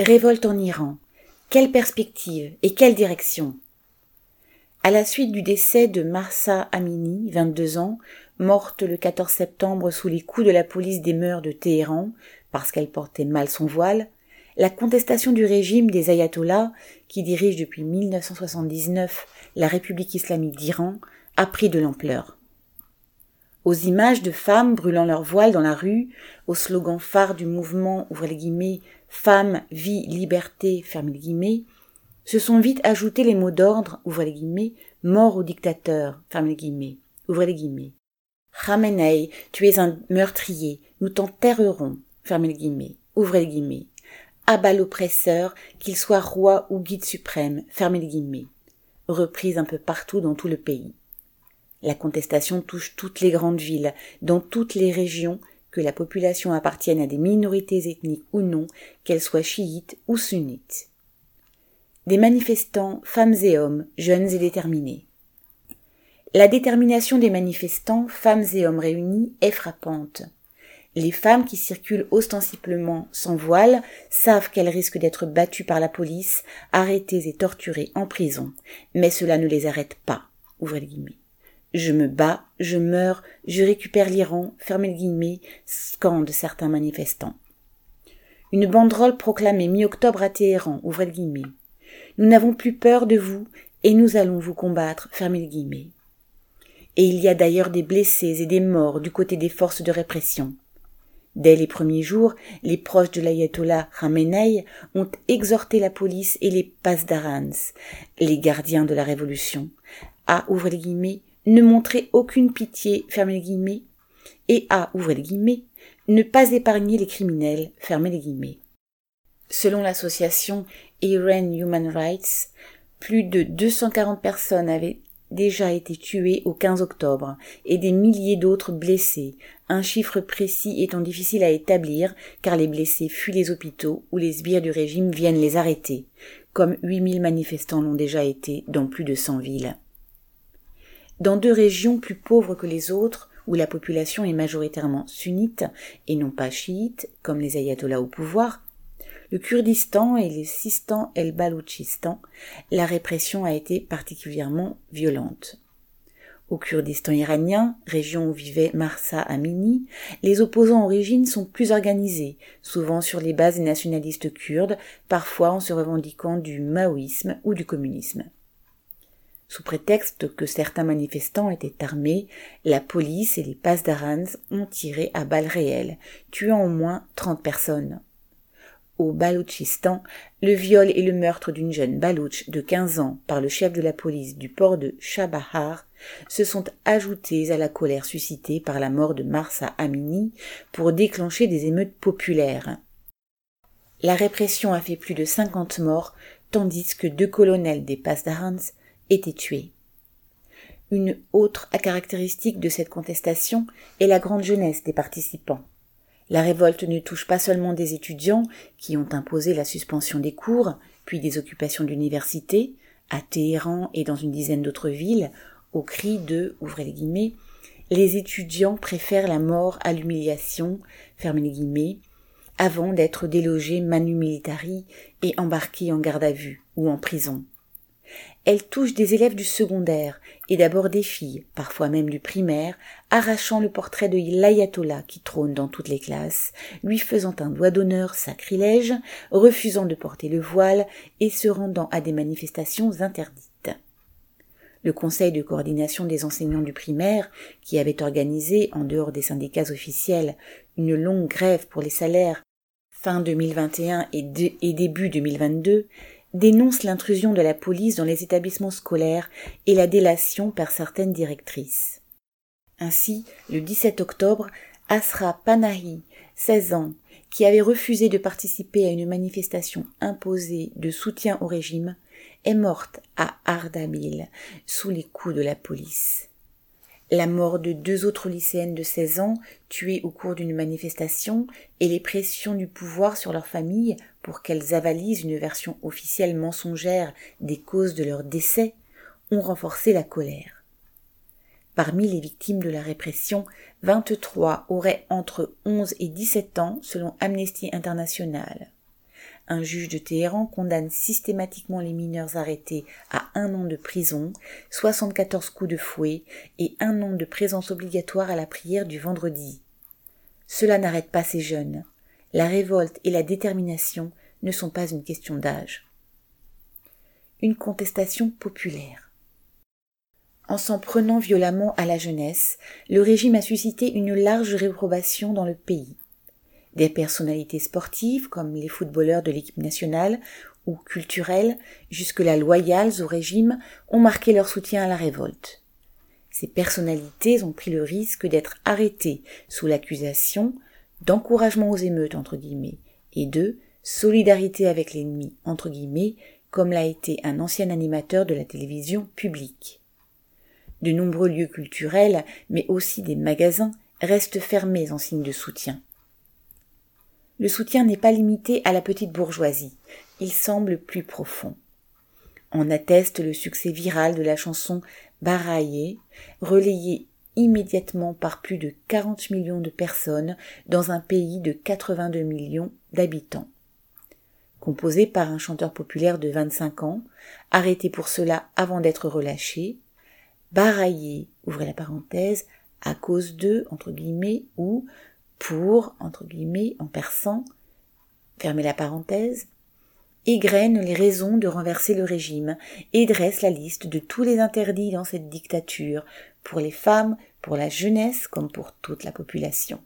Révolte en Iran. Quelle perspective et quelle direction? À la suite du décès de Marsa Amini, 22 ans, morte le 14 septembre sous les coups de la police des mœurs de Téhéran, parce qu'elle portait mal son voile, la contestation du régime des ayatollahs, qui dirige depuis 1979 la République islamique d'Iran, a pris de l'ampleur aux images de femmes brûlant leur voile dans la rue, au slogan phare du mouvement, ouvrez les guillemets, femme, vie, liberté, fermez les guillemets, se sont vite ajoutés les mots d'ordre, ouvrez les guillemets, mort au dictateur, fermez les guillemets, ouvrez les guillemets. Khamenei, tu es un meurtrier, nous t'enterrerons, fermez les guillemets, ouvrez les guillemets. Abat l'oppresseur, qu'il soit roi ou guide suprême, fermez les guillemets. Reprise un peu partout dans tout le pays. La contestation touche toutes les grandes villes, dans toutes les régions, que la population appartienne à des minorités ethniques ou non, qu'elles soient chiites ou sunnites. Des manifestants, femmes et hommes, jeunes et déterminés. La détermination des manifestants, femmes et hommes réunis, est frappante. Les femmes qui circulent ostensiblement sans voile savent qu'elles risquent d'être battues par la police, arrêtées et torturées en prison, mais cela ne les arrête pas. Ouvrez les guillemets. Je me bats, je meurs, je récupère l'Iran, fermez le guillemets, scandent certains manifestants. Une banderole proclamée mi-octobre à Téhéran, ouvrez le guillemets. Nous n'avons plus peur de vous et nous allons vous combattre, fermez le guillemets. Et il y a d'ailleurs des blessés et des morts du côté des forces de répression. Dès les premiers jours, les proches de l'ayatollah Khamenei ont exhorté la police et les pasdarans, les gardiens de la révolution, à, ouvrir les guillemets, ne montrer aucune pitié, fermez les guillemets, et à, ouvrez les guillemets, ne pas épargner les criminels, fermez les guillemets. Selon l'association Iran Human Rights, plus de 240 personnes avaient déjà été tuées au 15 octobre et des milliers d'autres blessés, un chiffre précis étant difficile à établir car les blessés fuient les hôpitaux où les sbires du régime viennent les arrêter, comme 8000 manifestants l'ont déjà été dans plus de 100 villes. Dans deux régions plus pauvres que les autres, où la population est majoritairement sunnite et non pas chiite, comme les ayatollahs au pouvoir, le Kurdistan et le Sistan el Baloutchistan, la répression a été particulièrement violente. Au Kurdistan iranien, région où vivait Marsa Amini, les opposants origines sont plus organisés, souvent sur les bases nationalistes kurdes, parfois en se revendiquant du maoïsme ou du communisme. Sous prétexte que certains manifestants étaient armés, la police et les pasdarans ont tiré à balles réelles, tuant au moins 30 personnes. Au Baloutchistan, le viol et le meurtre d'une jeune Baloutch de 15 ans par le chef de la police du port de Chabahar se sont ajoutés à la colère suscitée par la mort de Marsa Amini pour déclencher des émeutes populaires. La répression a fait plus de 50 morts, tandis que deux colonels des Pasdarans été tués. Une autre caractéristique de cette contestation est la grande jeunesse des participants. La révolte ne touche pas seulement des étudiants qui ont imposé la suspension des cours, puis des occupations d'université, à Téhéran et dans une dizaine d'autres villes, au cri de, ouvrez les guillemets, les étudiants préfèrent la mort à l'humiliation, fermez les guillemets, avant d'être délogés manu militari et embarqués en garde à vue ou en prison, elle touche des élèves du secondaire, et d'abord des filles, parfois même du primaire, arrachant le portrait de l'ayatollah qui trône dans toutes les classes, lui faisant un doigt d'honneur sacrilège, refusant de porter le voile et se rendant à des manifestations interdites. Le Conseil de coordination des enseignants du primaire, qui avait organisé, en dehors des syndicats officiels, une longue grève pour les salaires fin 2021 et, et début 2022, dénonce l'intrusion de la police dans les établissements scolaires et la délation par certaines directrices. Ainsi, le 17 octobre, Asra Panahi, 16 ans, qui avait refusé de participer à une manifestation imposée de soutien au régime, est morte à Ardabil sous les coups de la police la mort de deux autres lycéennes de 16 ans tuées au cours d'une manifestation et les pressions du pouvoir sur leurs familles pour qu'elles avalisent une version officielle mensongère des causes de leur décès ont renforcé la colère. Parmi les victimes de la répression, 23 auraient entre 11 et 17 ans selon Amnesty International. un juge de Téhéran condamne systématiquement les mineurs arrêtés à un an de prison, 74 coups de fouet et un an de présence obligatoire à la prière du vendredi. Cela n'arrête pas ces jeunes. La révolte et la détermination ne sont pas une question d'âge. Une contestation populaire. En s'en prenant violemment à la jeunesse, le régime a suscité une large réprobation dans le pays. Des personnalités sportives, comme les footballeurs de l'équipe nationale, ou culturelles, jusque-là loyales au régime, ont marqué leur soutien à la révolte. Ces personnalités ont pris le risque d'être arrêtées sous l'accusation d'encouragement aux émeutes entre guillemets et de solidarité avec l'ennemi entre guillemets comme l'a été un ancien animateur de la télévision publique. De nombreux lieux culturels, mais aussi des magasins, restent fermés en signe de soutien. Le soutien n'est pas limité à la petite bourgeoisie, il semble plus profond. En atteste le succès viral de la chanson Baraillé, relayée immédiatement par plus de 40 millions de personnes dans un pays de 82 millions d'habitants. Composé par un chanteur populaire de 25 ans, arrêté pour cela avant d'être relâché, baraillé, ouvrez la parenthèse, à cause de, entre guillemets, ou pour, entre guillemets, en persan, fermez la parenthèse, égrène les raisons de renverser le régime et dresse la liste de tous les interdits dans cette dictature, pour les femmes, pour la jeunesse comme pour toute la population.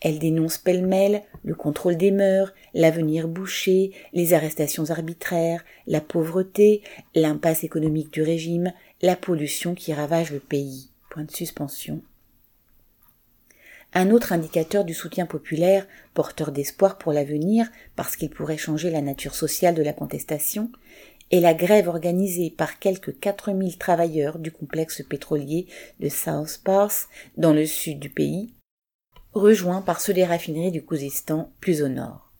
Elle dénonce pêle-mêle le contrôle des mœurs, l'avenir bouché, les arrestations arbitraires, la pauvreté, l'impasse économique du régime, la pollution qui ravage le pays. Point de suspension. Un autre indicateur du soutien populaire, porteur d'espoir pour l'avenir, parce qu'il pourrait changer la nature sociale de la contestation, est la grève organisée par quelques 4000 travailleurs du complexe pétrolier de South Pass dans le sud du pays, rejoints par ceux des raffineries du Kouzistan plus au nord.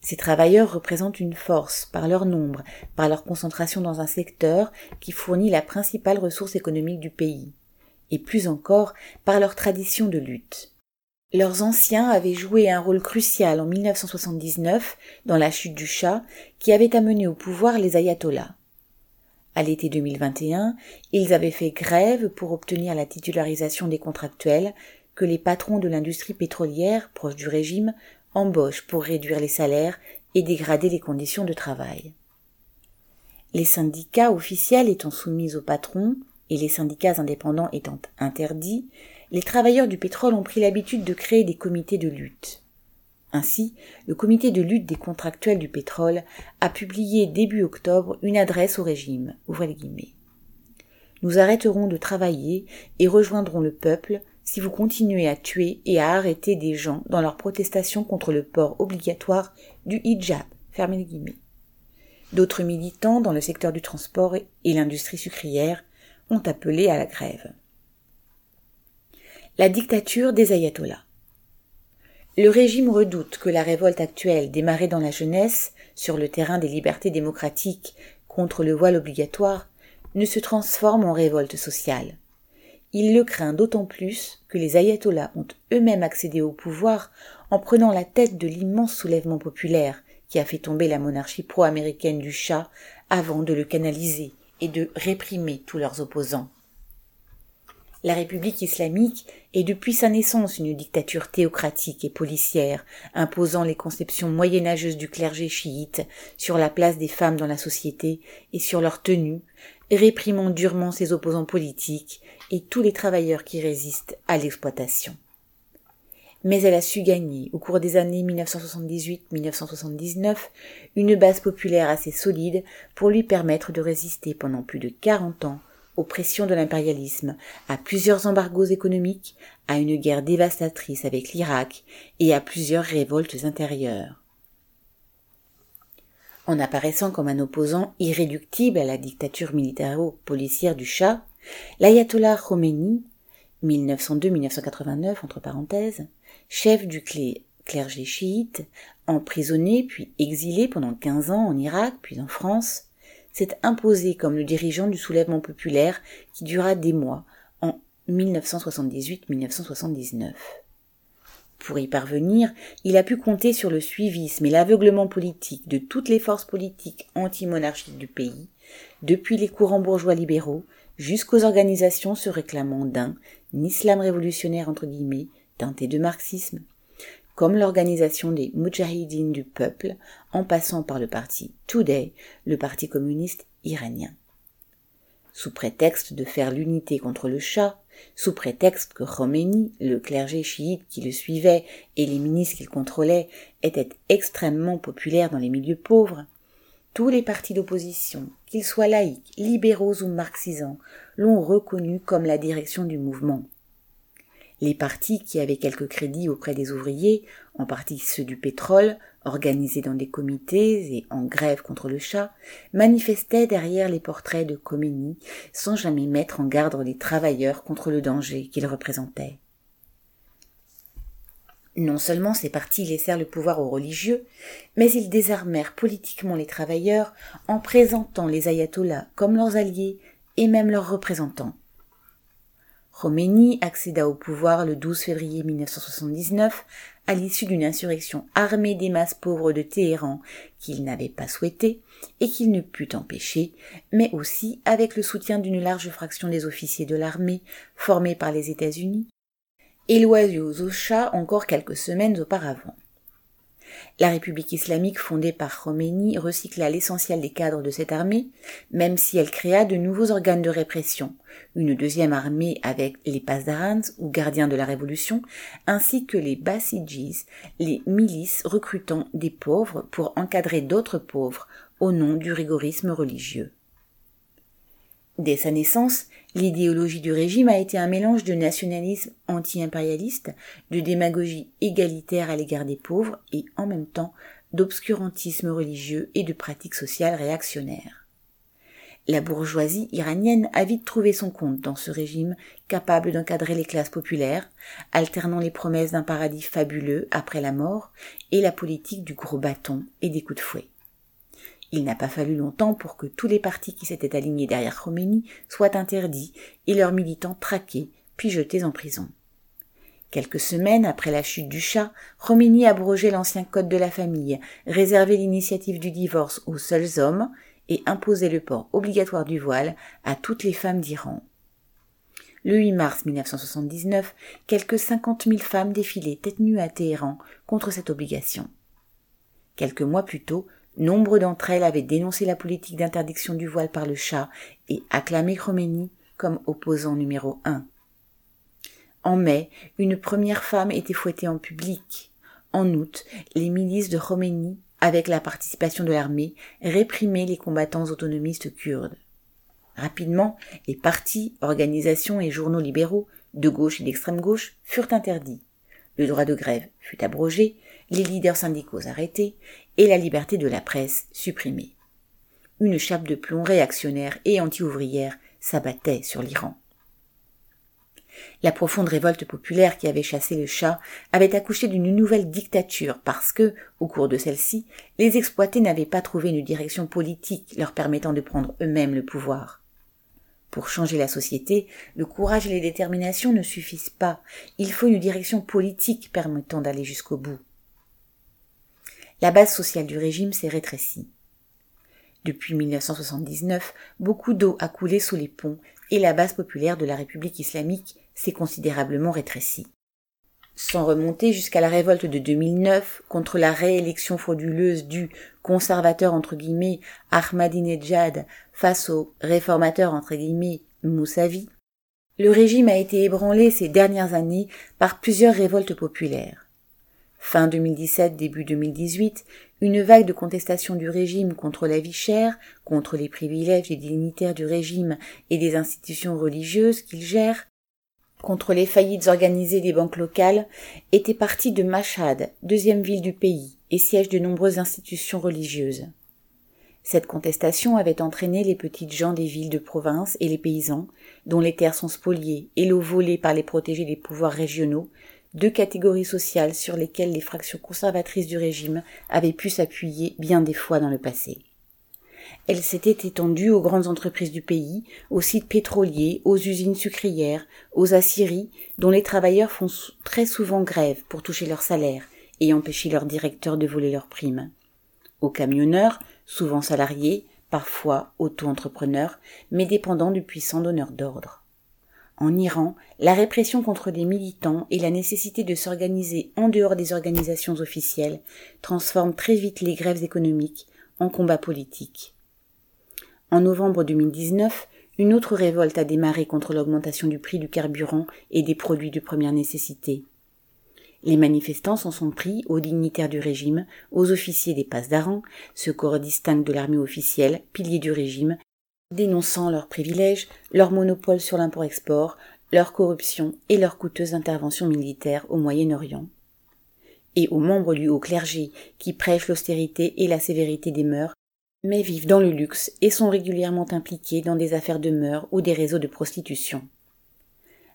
Ces travailleurs représentent une force par leur nombre, par leur concentration dans un secteur qui fournit la principale ressource économique du pays, et plus encore par leur tradition de lutte. Leurs anciens avaient joué un rôle crucial en 1979 dans la chute du Shah qui avait amené au pouvoir les ayatollahs. À l'été 2021, ils avaient fait grève pour obtenir la titularisation des contractuels que les patrons de l'industrie pétrolière, proche du régime, embauchent pour réduire les salaires et dégrader les conditions de travail. Les syndicats officiels étant soumis aux patrons et les syndicats indépendants étant interdits, les travailleurs du pétrole ont pris l'habitude de créer des comités de lutte. Ainsi, le comité de lutte des contractuels du pétrole a publié début octobre une adresse au régime. Ouvrez. Nous arrêterons de travailler et rejoindrons le peuple si vous continuez à tuer et à arrêter des gens dans leur protestation contre le port obligatoire du hijab. Fermez. D'autres militants dans le secteur du transport et l'industrie sucrière ont appelé à la grève. La dictature des ayatollahs. Le régime redoute que la révolte actuelle démarrée dans la jeunesse sur le terrain des libertés démocratiques contre le voile obligatoire ne se transforme en révolte sociale. Il le craint d'autant plus que les ayatollahs ont eux-mêmes accédé au pouvoir en prenant la tête de l'immense soulèvement populaire qui a fait tomber la monarchie pro-américaine du Shah avant de le canaliser et de réprimer tous leurs opposants. La République islamique est depuis sa naissance une dictature théocratique et policière, imposant les conceptions moyenâgeuses du clergé chiite sur la place des femmes dans la société et sur leur tenue, réprimant durement ses opposants politiques et tous les travailleurs qui résistent à l'exploitation. Mais elle a su gagner, au cours des années 1978-1979, une base populaire assez solide pour lui permettre de résister pendant plus de 40 ans aux pressions de l'impérialisme, à plusieurs embargos économiques, à une guerre dévastatrice avec l'Irak et à plusieurs révoltes intérieures. En apparaissant comme un opposant irréductible à la dictature militaro-policière du Shah, l'ayatollah Khomeini, 1902-1989 entre parenthèses, chef du clergé chiite, emprisonné puis exilé pendant quinze ans en Irak puis en France, s'est imposé comme le dirigeant du soulèvement populaire qui dura des mois en 1978-1979. Pour y parvenir, il a pu compter sur le suivisme et l'aveuglement politique de toutes les forces politiques anti-monarchiques du pays, depuis les courants bourgeois libéraux jusqu'aux organisations se réclamant d'un islam révolutionnaire teinté de marxisme, comme l'organisation des Mujahideen du peuple, en passant par le parti Today, le parti communiste iranien. Sous prétexte de faire l'unité contre le Shah, sous prétexte que Khomeini, le clergé chiite qui le suivait et les ministres qu'il contrôlait étaient extrêmement populaires dans les milieux pauvres, tous les partis d'opposition, qu'ils soient laïcs, libéraux ou marxisants, l'ont reconnu comme la direction du mouvement. Les partis qui avaient quelques crédits auprès des ouvriers, en partie ceux du pétrole, organisés dans des comités et en grève contre le chat, manifestaient derrière les portraits de Khomeini sans jamais mettre en garde les travailleurs contre le danger qu'ils représentaient. Non seulement ces partis laissèrent le pouvoir aux religieux, mais ils désarmèrent politiquement les travailleurs en présentant les ayatollahs comme leurs alliés et même leurs représentants. Khomeini accéda au pouvoir le 12 février 1979 à l'issue d'une insurrection armée des masses pauvres de Téhéran qu'il n'avait pas souhaité et qu'il ne put empêcher, mais aussi avec le soutien d'une large fraction des officiers de l'armée formés par les États-Unis, éloignés aux chats encore quelques semaines auparavant. La République islamique fondée par Khomeini recycla l'essentiel des cadres de cette armée, même si elle créa de nouveaux organes de répression, une deuxième armée avec les Pasdarans ou gardiens de la révolution, ainsi que les Basijis, les milices recrutant des pauvres pour encadrer d'autres pauvres au nom du rigorisme religieux. Dès sa naissance, l'idéologie du régime a été un mélange de nationalisme anti-impérialiste, de démagogie égalitaire à l'égard des pauvres et en même temps d'obscurantisme religieux et de pratiques sociales réactionnaires. La bourgeoisie iranienne a vite trouvé son compte dans ce régime capable d'encadrer les classes populaires, alternant les promesses d'un paradis fabuleux après la mort et la politique du gros bâton et des coups de fouet. Il n'a pas fallu longtemps pour que tous les partis qui s'étaient alignés derrière Khomeini soient interdits et leurs militants traqués, puis jetés en prison. Quelques semaines après la chute du chat, Khomeini abrogeait l'ancien code de la famille, réservait l'initiative du divorce aux seuls hommes et imposait le port obligatoire du voile à toutes les femmes d'Iran. Le 8 mars 1979, quelques cinquante mille femmes défilaient tête nue à Téhéran contre cette obligation. Quelques mois plus tôt, Nombre d'entre elles avaient dénoncé la politique d'interdiction du voile par le chat et acclamé Khomeini comme opposant numéro un. En mai, une première femme était fouettée en public. En août, les milices de Khomeini, avec la participation de l'armée, réprimaient les combattants autonomistes kurdes. Rapidement, les partis, organisations et journaux libéraux, de gauche et d'extrême gauche, furent interdits. Le droit de grève fut abrogé, les leaders syndicaux arrêtés et la liberté de la presse supprimée. Une chape de plomb réactionnaire et anti-ouvrière s'abattait sur l'Iran. La profonde révolte populaire qui avait chassé le chat avait accouché d'une nouvelle dictature parce que, au cours de celle-ci, les exploités n'avaient pas trouvé une direction politique leur permettant de prendre eux-mêmes le pouvoir. Pour changer la société, le courage et les déterminations ne suffisent pas. Il faut une direction politique permettant d'aller jusqu'au bout la base sociale du régime s'est rétrécie. Depuis 1979, beaucoup d'eau a coulé sous les ponts et la base populaire de la République islamique s'est considérablement rétrécie. Sans remonter jusqu'à la révolte de 2009 contre la réélection frauduleuse du conservateur entre guillemets Ahmadinejad face au réformateur entre guillemets Moussavi, le régime a été ébranlé ces dernières années par plusieurs révoltes populaires. Fin 2017, début 2018, une vague de contestation du régime contre la vie chère, contre les privilèges des dignitaires du régime et des institutions religieuses qu'il gère, contre les faillites organisées des banques locales, était partie de Mashhad, deuxième ville du pays et siège de nombreuses institutions religieuses. Cette contestation avait entraîné les petites gens des villes de province et les paysans, dont les terres sont spoliées et l'eau volée par les protégés des pouvoirs régionaux, deux catégories sociales sur lesquelles les fractions conservatrices du régime avaient pu s'appuyer bien des fois dans le passé. elle s'était étendue aux grandes entreprises du pays, aux sites pétroliers, aux usines sucrières, aux aciéries, dont les travailleurs font très souvent grève pour toucher leur salaire et empêcher leurs directeurs de voler leurs primes. Aux camionneurs, souvent salariés, parfois auto-entrepreneurs, mais dépendants du puissant donneur d'ordre. En Iran, la répression contre les militants et la nécessité de s'organiser en dehors des organisations officielles transforment très vite les grèves économiques en combats politiques. En novembre 2019, une autre révolte a démarré contre l'augmentation du prix du carburant et des produits de première nécessité. Les manifestants s'en sont pris aux dignitaires du régime, aux officiers des passes d'Aran, ce corps distinct de l'armée officielle, pilier du régime, dénonçant leurs privilèges, leur monopole sur l'import-export, leur corruption et leur coûteuse intervention militaire au Moyen-Orient. Et aux membres du haut clergé qui prêchent l'austérité et la sévérité des mœurs, mais vivent dans le luxe et sont régulièrement impliqués dans des affaires de mœurs ou des réseaux de prostitution.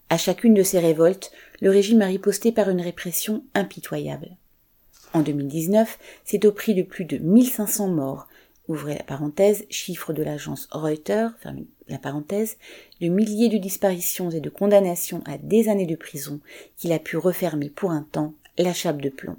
À chacune de ces révoltes, le régime a riposté par une répression impitoyable. En 2019, c'est au prix de plus de 1500 morts, ouvrez la parenthèse, chiffre de l'agence Reuters, fermez la parenthèse, de milliers de disparitions et de condamnations à des années de prison qu'il a pu refermer pour un temps la chape de plomb.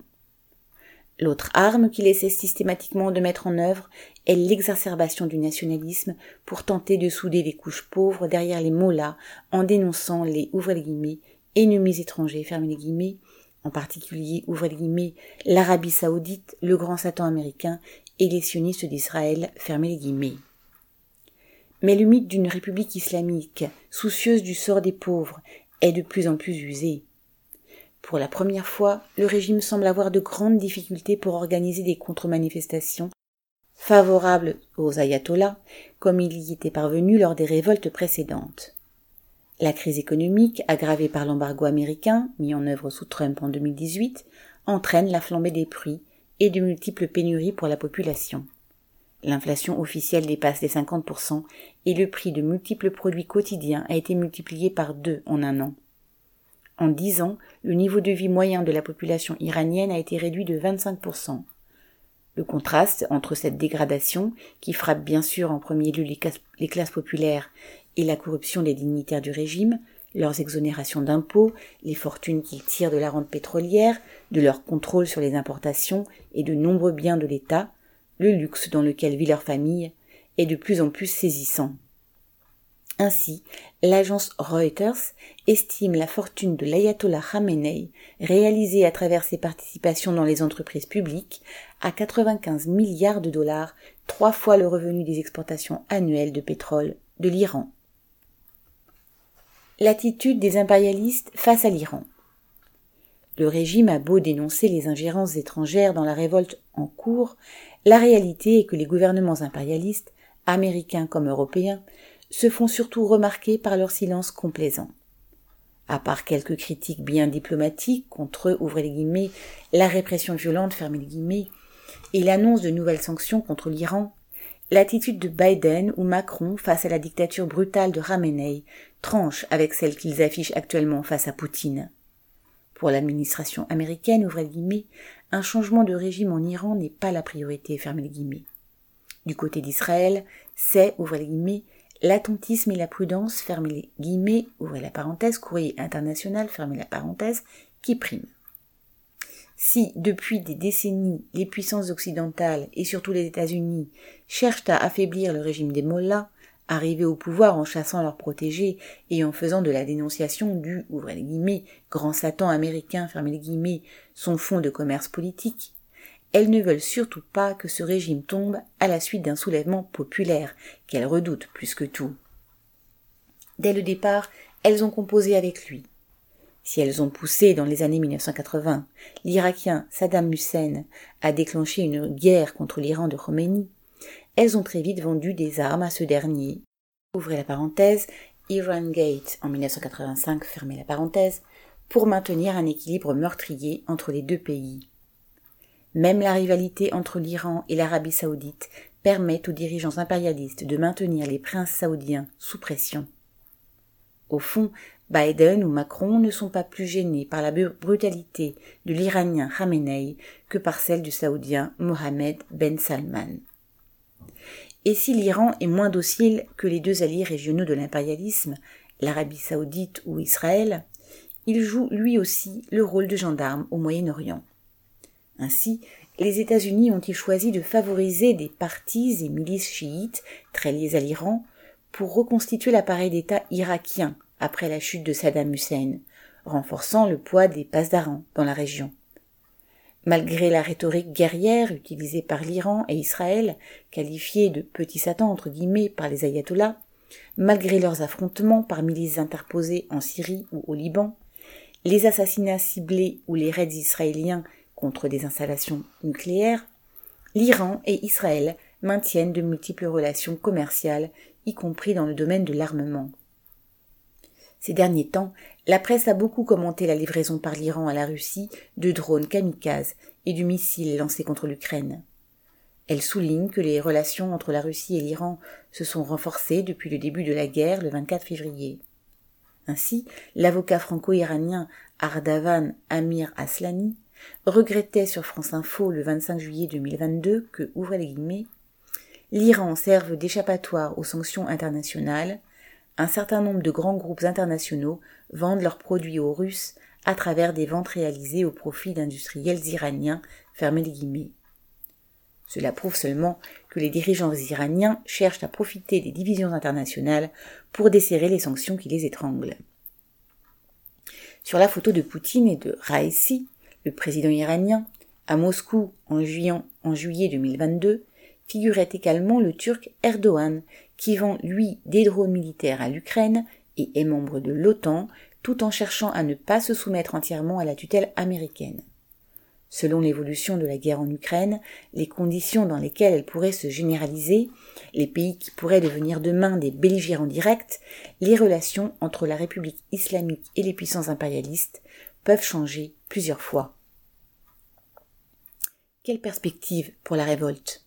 L'autre arme qu'il essaie systématiquement de mettre en œuvre est l'exacerbation du nationalisme pour tenter de souder les couches pauvres derrière les mollahs en dénonçant les ouvrez guillemets ennemis étrangers fermez les guillemets en particulier les l'Arabie saoudite, le grand Satan américain et les sionistes d'Israël fermez les guillemets. Mais le mythe d'une république islamique, soucieuse du sort des pauvres, est de plus en plus usé. Pour la première fois, le régime semble avoir de grandes difficultés pour organiser des contre-manifestations favorables aux ayatollahs, comme il y était parvenu lors des révoltes précédentes. La crise économique, aggravée par l'embargo américain, mis en œuvre sous Trump en 2018, entraîne la flambée des prix et de multiples pénuries pour la population. L'inflation officielle dépasse les 50% et le prix de multiples produits quotidiens a été multiplié par deux en un an. En dix ans, le niveau de vie moyen de la population iranienne a été réduit de 25%. Le contraste entre cette dégradation, qui frappe bien sûr en premier lieu les, classes populaires, et la corruption des dignitaires du régime, leurs exonérations d'impôts, les fortunes qu'ils tirent de la rente pétrolière, de leur contrôle sur les importations et de nombreux biens de l'État, le luxe dans lequel vit leur famille, est de plus en plus saisissant. Ainsi, l'agence Reuters estime la fortune de l'ayatollah Khamenei, réalisée à travers ses participations dans les entreprises publiques, à 95 milliards de dollars, trois fois le revenu des exportations annuelles de pétrole de l'Iran. L'attitude des impérialistes face à l'Iran. Le régime a beau dénoncer les ingérences étrangères dans la révolte en cours, la réalité est que les gouvernements impérialistes, américains comme européens, se font surtout remarquer par leur silence complaisant. À part quelques critiques bien diplomatiques contre, ouvrez les guillemets, la répression violente, fermez les guillemets, et l'annonce de nouvelles sanctions contre l'Iran, L'attitude de Biden ou Macron face à la dictature brutale de Ramenei tranche avec celle qu'ils affichent actuellement face à Poutine. Pour l'administration américaine, ouvrez guillemets, un changement de régime en Iran n'est pas la priorité, fermez guillemets. Du côté d'Israël, c'est, ouvrez l'attentisme et la prudence, fermez les guillemets, ouvrez la parenthèse, courrier international, fermez la parenthèse, qui priment. Si, depuis des décennies, les puissances occidentales et surtout les États-Unis cherchent à affaiblir le régime des mollahs, arrivés au pouvoir en chassant leurs protégés et en faisant de la dénonciation du, ouvrez guillemets, grand Satan américain, fermez les guillemets, son fonds de commerce politique, elles ne veulent surtout pas que ce régime tombe à la suite d'un soulèvement populaire qu'elles redoutent plus que tout. Dès le départ, elles ont composé avec lui. Si elles ont poussé dans les années 1980 l'Irakien Saddam Hussein à déclencher une guerre contre l'Iran de Khomeini, elles ont très vite vendu des armes à ce dernier. Ouvrez la parenthèse, Iran Gate en 1985, fermez la parenthèse, pour maintenir un équilibre meurtrier entre les deux pays. Même la rivalité entre l'Iran et l'Arabie saoudite permet aux dirigeants impérialistes de maintenir les princes saoudiens sous pression. Au fond, Biden ou Macron ne sont pas plus gênés par la brutalité de l'Iranien Khamenei que par celle du Saoudien Mohamed Ben Salman. Et si l'Iran est moins docile que les deux alliés régionaux de l'impérialisme, l'Arabie saoudite ou Israël, il joue lui aussi le rôle de gendarme au Moyen-Orient. Ainsi, les États-Unis ont-ils choisi de favoriser des partis et milices chiites très liés à l'Iran pour reconstituer l'appareil d'État irakien après la chute de Saddam Hussein, renforçant le poids des Pasdarans dans la région. Malgré la rhétorique guerrière utilisée par l'Iran et Israël, qualifiée de petits satans entre guillemets par les ayatollahs, malgré leurs affrontements par milices interposées en Syrie ou au Liban, les assassinats ciblés ou les raids israéliens contre des installations nucléaires, l'Iran et Israël maintiennent de multiples relations commerciales, y compris dans le domaine de l'armement. Ces derniers temps, la presse a beaucoup commenté la livraison par l'Iran à la Russie de drones kamikazes et du missile lancé contre l'Ukraine. Elle souligne que les relations entre la Russie et l'Iran se sont renforcées depuis le début de la guerre le 24 février. Ainsi, l'avocat franco-iranien Ardavan Amir Aslani regrettait sur France Info le 25 juillet 2022 que, ouvrez les guillemets, l'Iran serve d'échappatoire aux sanctions internationales, un certain nombre de grands groupes internationaux vendent leurs produits aux Russes à travers des ventes réalisées au profit d'industriels iraniens, fermez les guillemets. Cela prouve seulement que les dirigeants iraniens cherchent à profiter des divisions internationales pour desserrer les sanctions qui les étranglent. Sur la photo de Poutine et de Raisi, le président iranien, à Moscou en juillet, en juillet 2022, figurait également le turc Erdogan, qui vend, lui, des drones militaires à l'Ukraine et est membre de l'OTAN, tout en cherchant à ne pas se soumettre entièrement à la tutelle américaine. Selon l'évolution de la guerre en Ukraine, les conditions dans lesquelles elle pourrait se généraliser, les pays qui pourraient devenir demain des belligérants directs, les relations entre la République islamique et les puissances impérialistes peuvent changer plusieurs fois. Quelle perspective pour la révolte?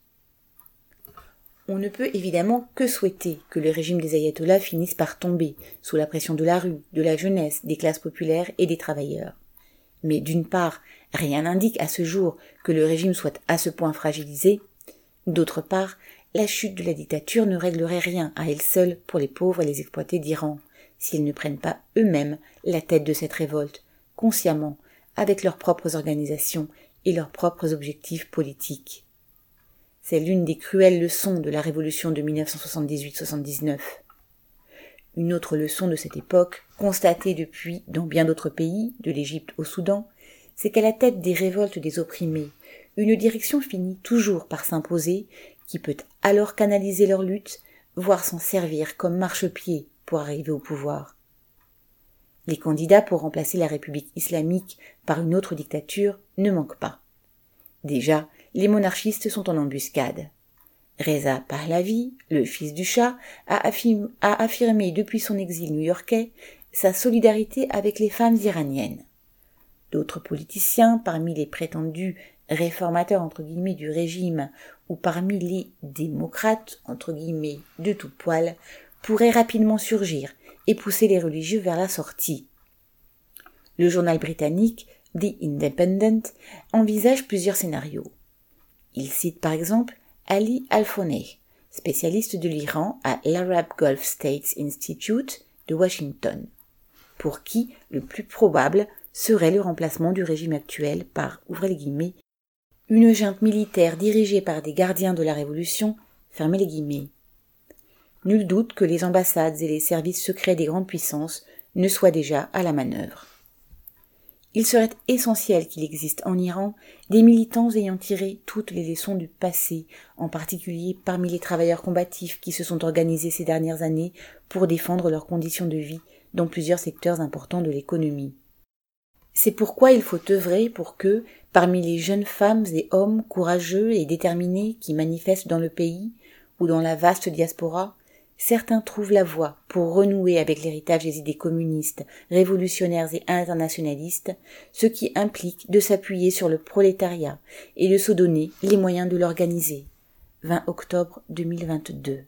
On ne peut évidemment que souhaiter que le régime des ayatollahs finisse par tomber sous la pression de la rue, de la jeunesse, des classes populaires et des travailleurs. Mais d'une part, rien n'indique à ce jour que le régime soit à ce point fragilisé. D'autre part, la chute de la dictature ne réglerait rien à elle seule pour les pauvres et les exploités d'Iran, s'ils ne prennent pas eux-mêmes la tête de cette révolte, consciemment, avec leurs propres organisations et leurs propres objectifs politiques. C'est l'une des cruelles leçons de la révolution de 1978-79. Une autre leçon de cette époque, constatée depuis dans bien d'autres pays, de l'Égypte au Soudan, c'est qu'à la tête des révoltes des opprimés, une direction finit toujours par s'imposer, qui peut alors canaliser leur lutte, voire s'en servir comme marchepied pour arriver au pouvoir. Les candidats pour remplacer la République islamique par une autre dictature ne manquent pas. Déjà, les monarchistes sont en embuscade. Reza Pahlavi, le fils du chat, a, affirmé depuis son exil new-yorkais sa solidarité avec les femmes iraniennes. D'autres politiciens, parmi les prétendus réformateurs du régime ou parmi les démocrates de tout poil, pourraient rapidement surgir et pousser les religieux vers la sortie. Le journal britannique The Independent envisage plusieurs scénarios. Il cite par exemple Ali Alfoneh, spécialiste de l'Iran à l'Arab Gulf States Institute de Washington, pour qui le plus probable serait le remplacement du régime actuel par, les guillemets, une junte militaire dirigée par des gardiens de la Révolution, fermez les guillemets. Nul doute que les ambassades et les services secrets des grandes puissances ne soient déjà à la manœuvre il serait essentiel qu'il existe en Iran des militants ayant tiré toutes les leçons du passé, en particulier parmi les travailleurs combatifs qui se sont organisés ces dernières années pour défendre leurs conditions de vie dans plusieurs secteurs importants de l'économie. C'est pourquoi il faut œuvrer pour que, parmi les jeunes femmes et hommes courageux et déterminés qui manifestent dans le pays ou dans la vaste diaspora, certains trouvent la voie pour renouer avec l'héritage des idées communistes, révolutionnaires et internationalistes, ce qui implique de s'appuyer sur le prolétariat et de se donner les moyens de l'organiser. 20 octobre 2022.